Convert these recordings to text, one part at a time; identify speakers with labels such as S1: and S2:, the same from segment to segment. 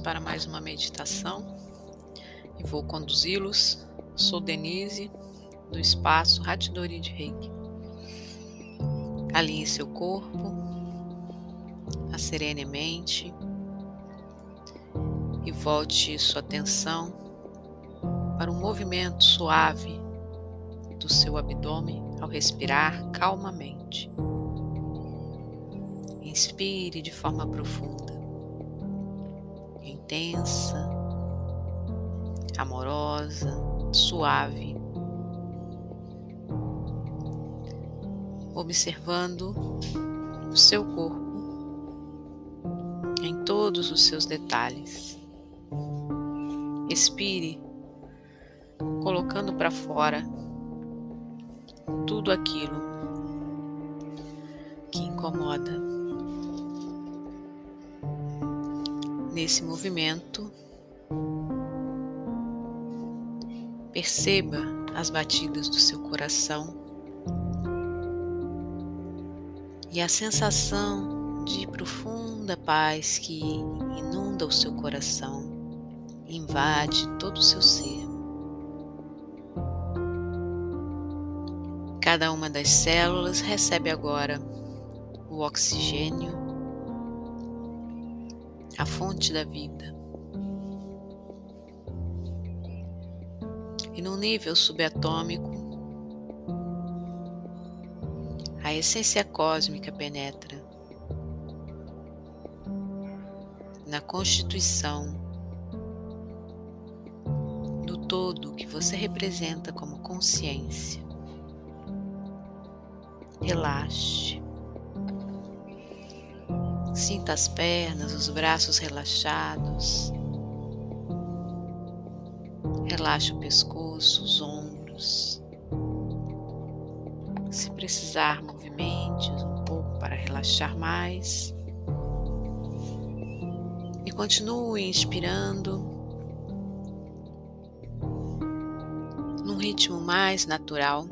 S1: para mais uma meditação e vou conduzi-los. Sou Denise, do espaço Ratidori de Reiki. Alinhe seu corpo, a serene mente e volte sua atenção para um movimento suave do seu abdômen ao respirar calmamente. Inspire de forma profunda, intensa, amorosa, suave, observando o seu corpo em todos os seus detalhes. Expire, colocando para fora tudo aquilo que incomoda. Nesse movimento, perceba as batidas do seu coração e a sensação de profunda paz que inunda o seu coração, invade todo o seu ser. Cada uma das células recebe agora o oxigênio, a fonte da vida. E no nível subatômico, a essência cósmica penetra na constituição do todo que você representa como consciência. Relaxe. Sinta as pernas, os braços relaxados. Relaxe o pescoço, os ombros. Se precisar, movimente um pouco para relaxar mais. E continue inspirando num ritmo mais natural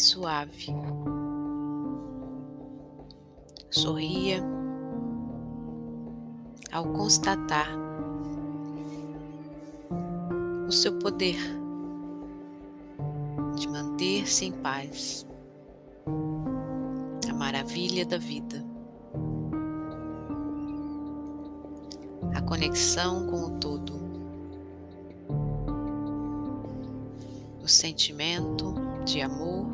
S1: suave. Sorria ao constatar o seu poder de manter-se em paz, a maravilha da vida, a conexão com o todo, o sentimento de amor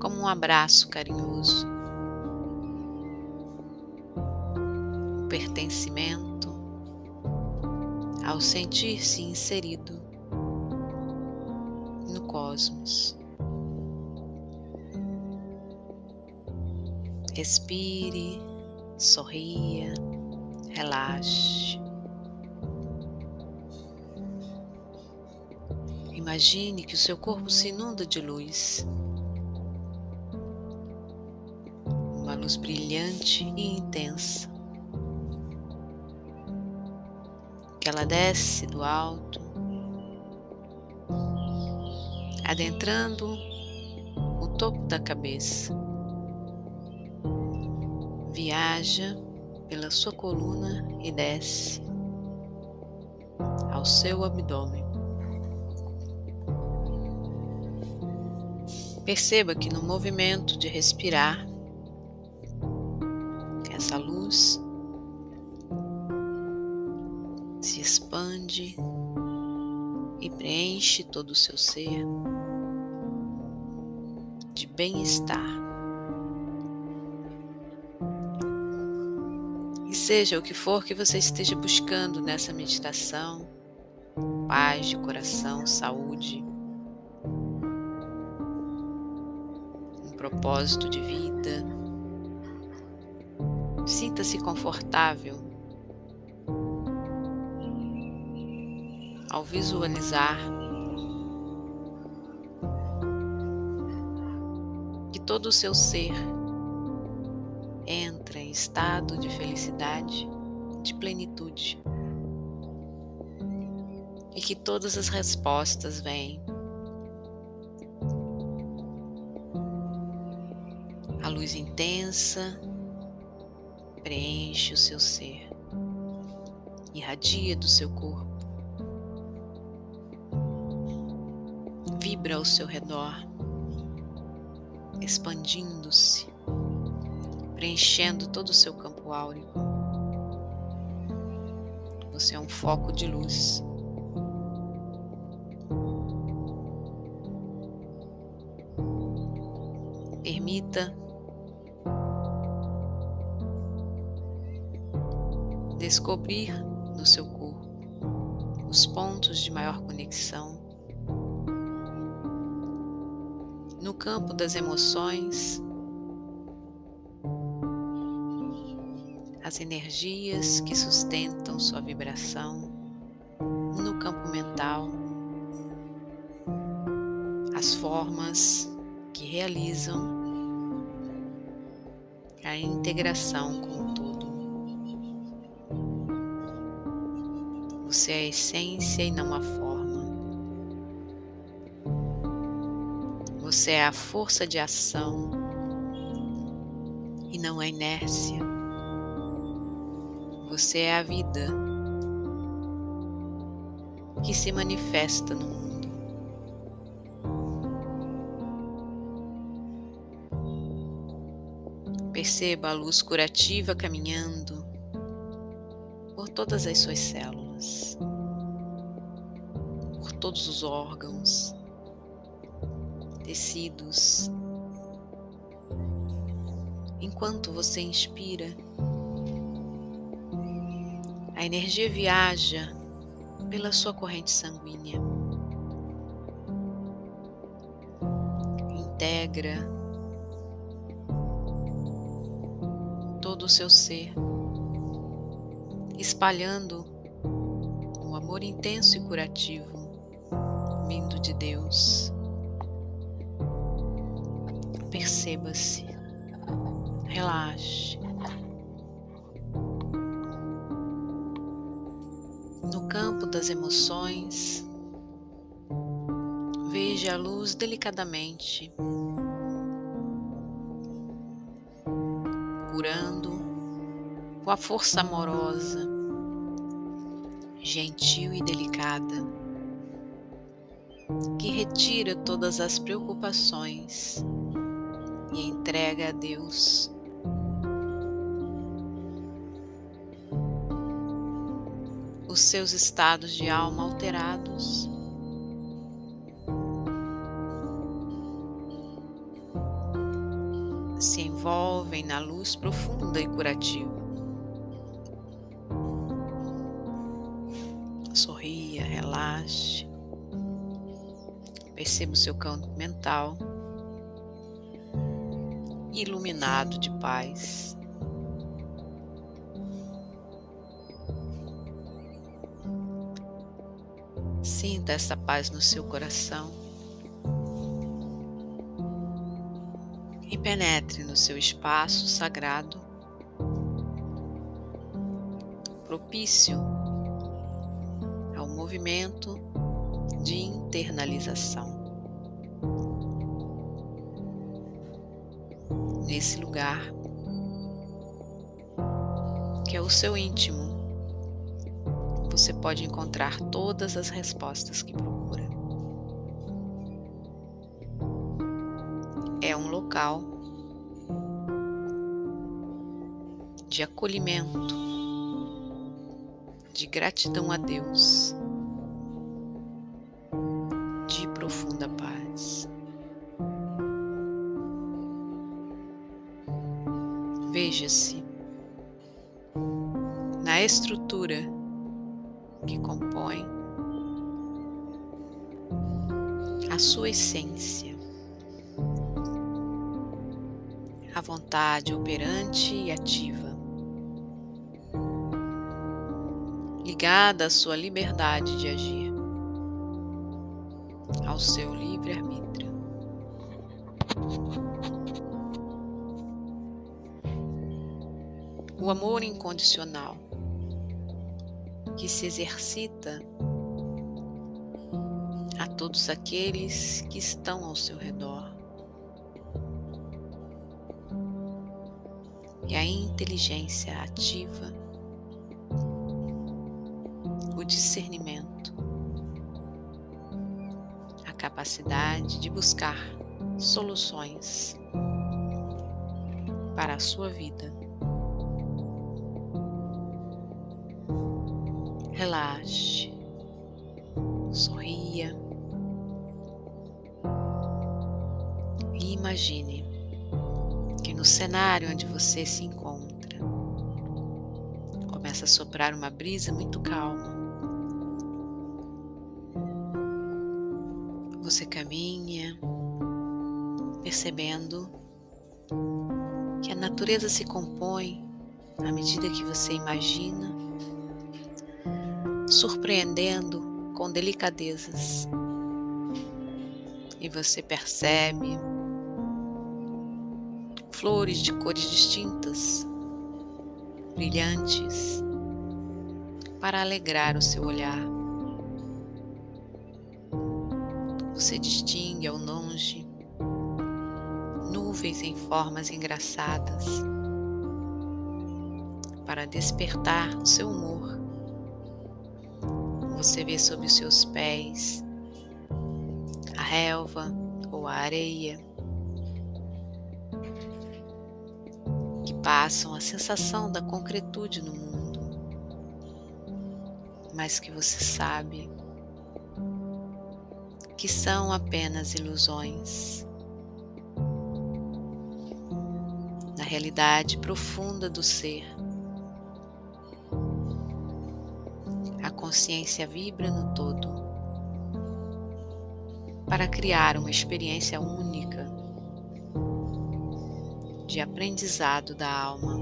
S1: como um abraço carinhoso. Ao sentir-se inserido no cosmos. Respire, sorria, relaxe. Imagine que o seu corpo se inunda de luz. uma luz brilhante e intensa, que ela desce do alto, adentrando o topo da cabeça, viaja pela sua coluna e desce ao seu abdômen. Perceba que no movimento de respirar, essa luz se expande e preenche todo o seu ser de bem-estar. E seja o que for que você esteja buscando nessa meditação, paz de coração, saúde, um propósito de vida, Sinta-se confortável ao visualizar que todo o seu ser entra em estado de felicidade, de plenitude e que todas as respostas vêm. A luz intensa preenche o seu ser irradia do seu corpo, vibra ao seu redor, expandindo-se, preenchendo todo o seu campo áurico. Você é um foco de luz. Permita descobrir no seu corpo os pontos de maior conexão. No campo das emoções, as energias que sustentam sua vibração, no campo mental, as formas que realizam a integração com o todo. Você é a essência e não a forma. Você é a força de ação e não a inércia. Você é a vida que se manifesta no mundo. Perceba a luz curativa caminhando por todas as suas células, por todos os órgãos, Enquanto você inspira, a energia viaja pela sua corrente sanguínea, integra todo o seu ser, espalhando um amor intenso e curativo vindo de Deus. Perceba-se, relaxe. No campo das emoções, veja a luz delicadamente curando com a força amorosa, gentil e delicada, que retira todas as preocupações e entrega a Deus. Os seus estados de alma alterados se envolvem na luz profunda e curativa. Sorria, relaxe. Perceba o seu campo mental iluminado de paz. Sinta essa paz no seu coração. penetre no seu espaço sagrado, propício ao movimento de internalização. Nesse lugar, que é o seu íntimo, você pode encontrar todas as respostas que procura. É um local de acolhimento, de gratidão a Deus, de profunda paz. Veja-se na estrutura que compõe a sua essência. a vontade operante e ativa. ligada à sua liberdade de agir, ao seu livre-arbítrio. O amor incondicional que se exercita a todos aqueles que estão ao seu redor. E a inteligência ativa o discernimento, a capacidade de buscar soluções para a sua vida. Relaxe, sorria. E imagine que no cenário onde você se encontra começa a soprar uma brisa muito calma. Você caminha percebendo que a natureza se compõe à medida que você imagina surpreendendo com delicadezas. E você percebe flores de cores distintas, brilhantes, para alegrar o seu olhar. Você distingue ao longe nuvens em formas engraçadas para despertar o seu humor você vê sob os seus pés a relva ou a areia que passam a sensação da concretude no mundo, mas que você sabe que são apenas ilusões. Na realidade profunda do ser, consciência vibra no todo para criar uma experiência única de aprendizado da alma.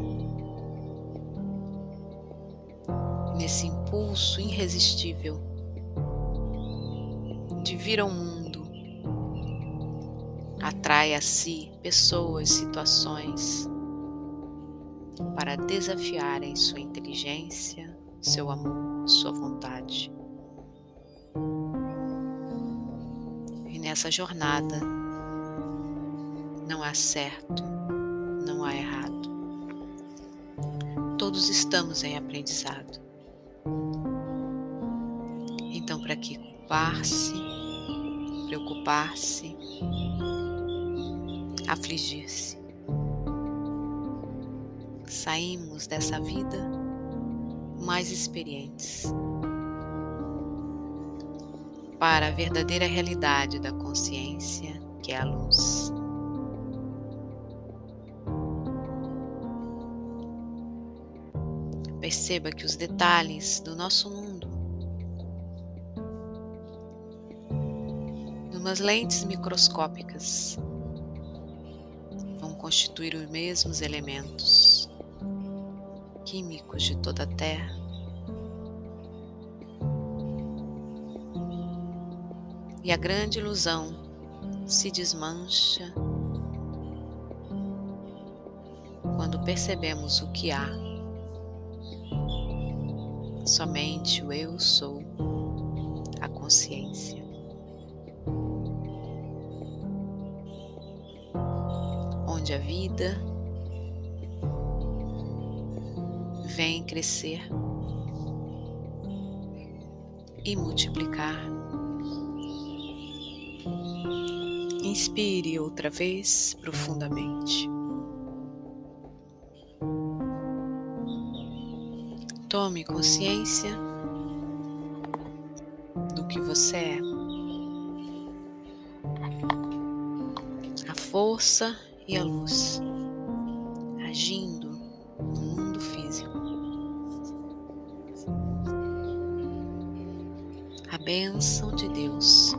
S1: Nesse impulso irresistível de vir ao mundo, atrai a si pessoas, situações para desafiarem sua inteligência, seu amor, sua vontade. E nessa jornada não há certo, não há errado. Todos estamos em aprendizado. Então, para que culpar-se, preocupar-se, afligir-se? Saímos dessa vida mais experientes para a verdadeira realidade da consciência, que é a luz. Perceba que os detalhes do nosso mundo, numas lentes microscópicas, vão constituir os mesmos elementos químicos de toda a Terra. E a grande ilusão se desmancha quando percebemos o que há. Somente o eu sou, a consciência. Onde a vida vem crescer e multiplicar. Inspire outra vez profundamente. Tome consciência do que você é. A força e a luz agindo no mundo físico. a bênção de Deus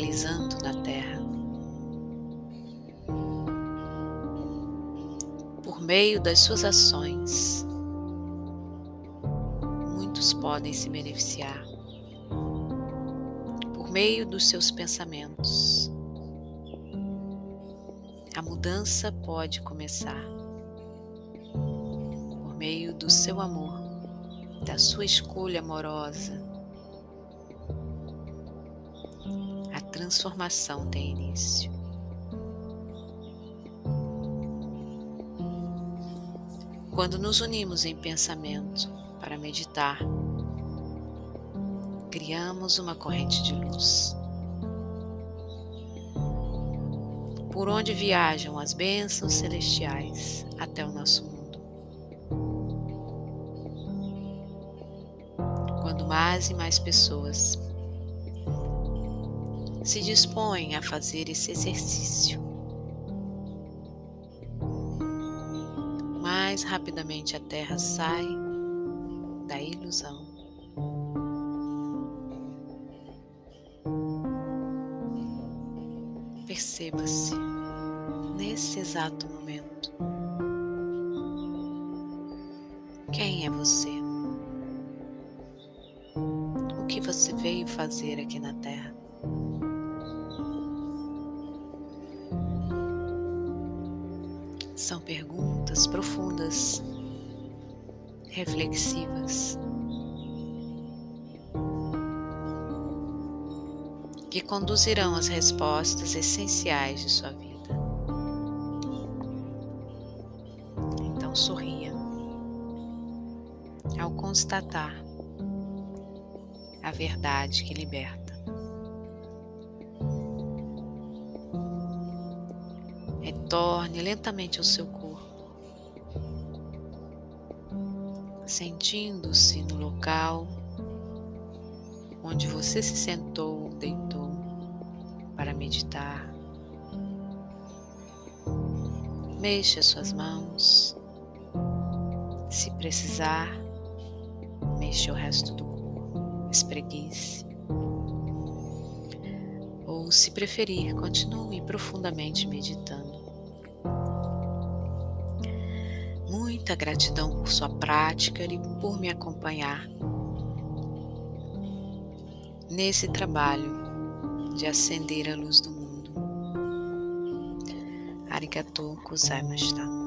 S1: realizando na terra. Por meio das suas ações, muitos podem se beneficiar. Por meio dos seus pensamentos, a mudança pode começar. Por meio do seu amor, da sua escolha amorosa, transformação tem início. Quando nos unimos em pensamento para meditar, criamos uma corrente de luz. Por onde viajam as bênçãos celestiais até o nosso mundo. Quando mais e mais pessoas se dispõem a fazer esse exercício, mais rapidamente a Terra sai da ilusão. Perceba-se nesse exato momento. Quem é você? O que você veio fazer aqui na Terra? São perguntas profundas reflexivas, que conduzirão as respostas essenciais de sua vida. Então sorria ao constatar a verdade que liberta. Retorne lentamente ao seu corpo sentindo-se no local onde você se sentou, deitou para meditar. Mexa suas mãos. Se precisar, mexa o resto do corpo, espreguice. Ou, se preferir, continue profundamente meditando. Muita gratidão por sua prática e por me acompanhar nesse trabalho de acender a luz do mundo. Arigatou gozaimashita.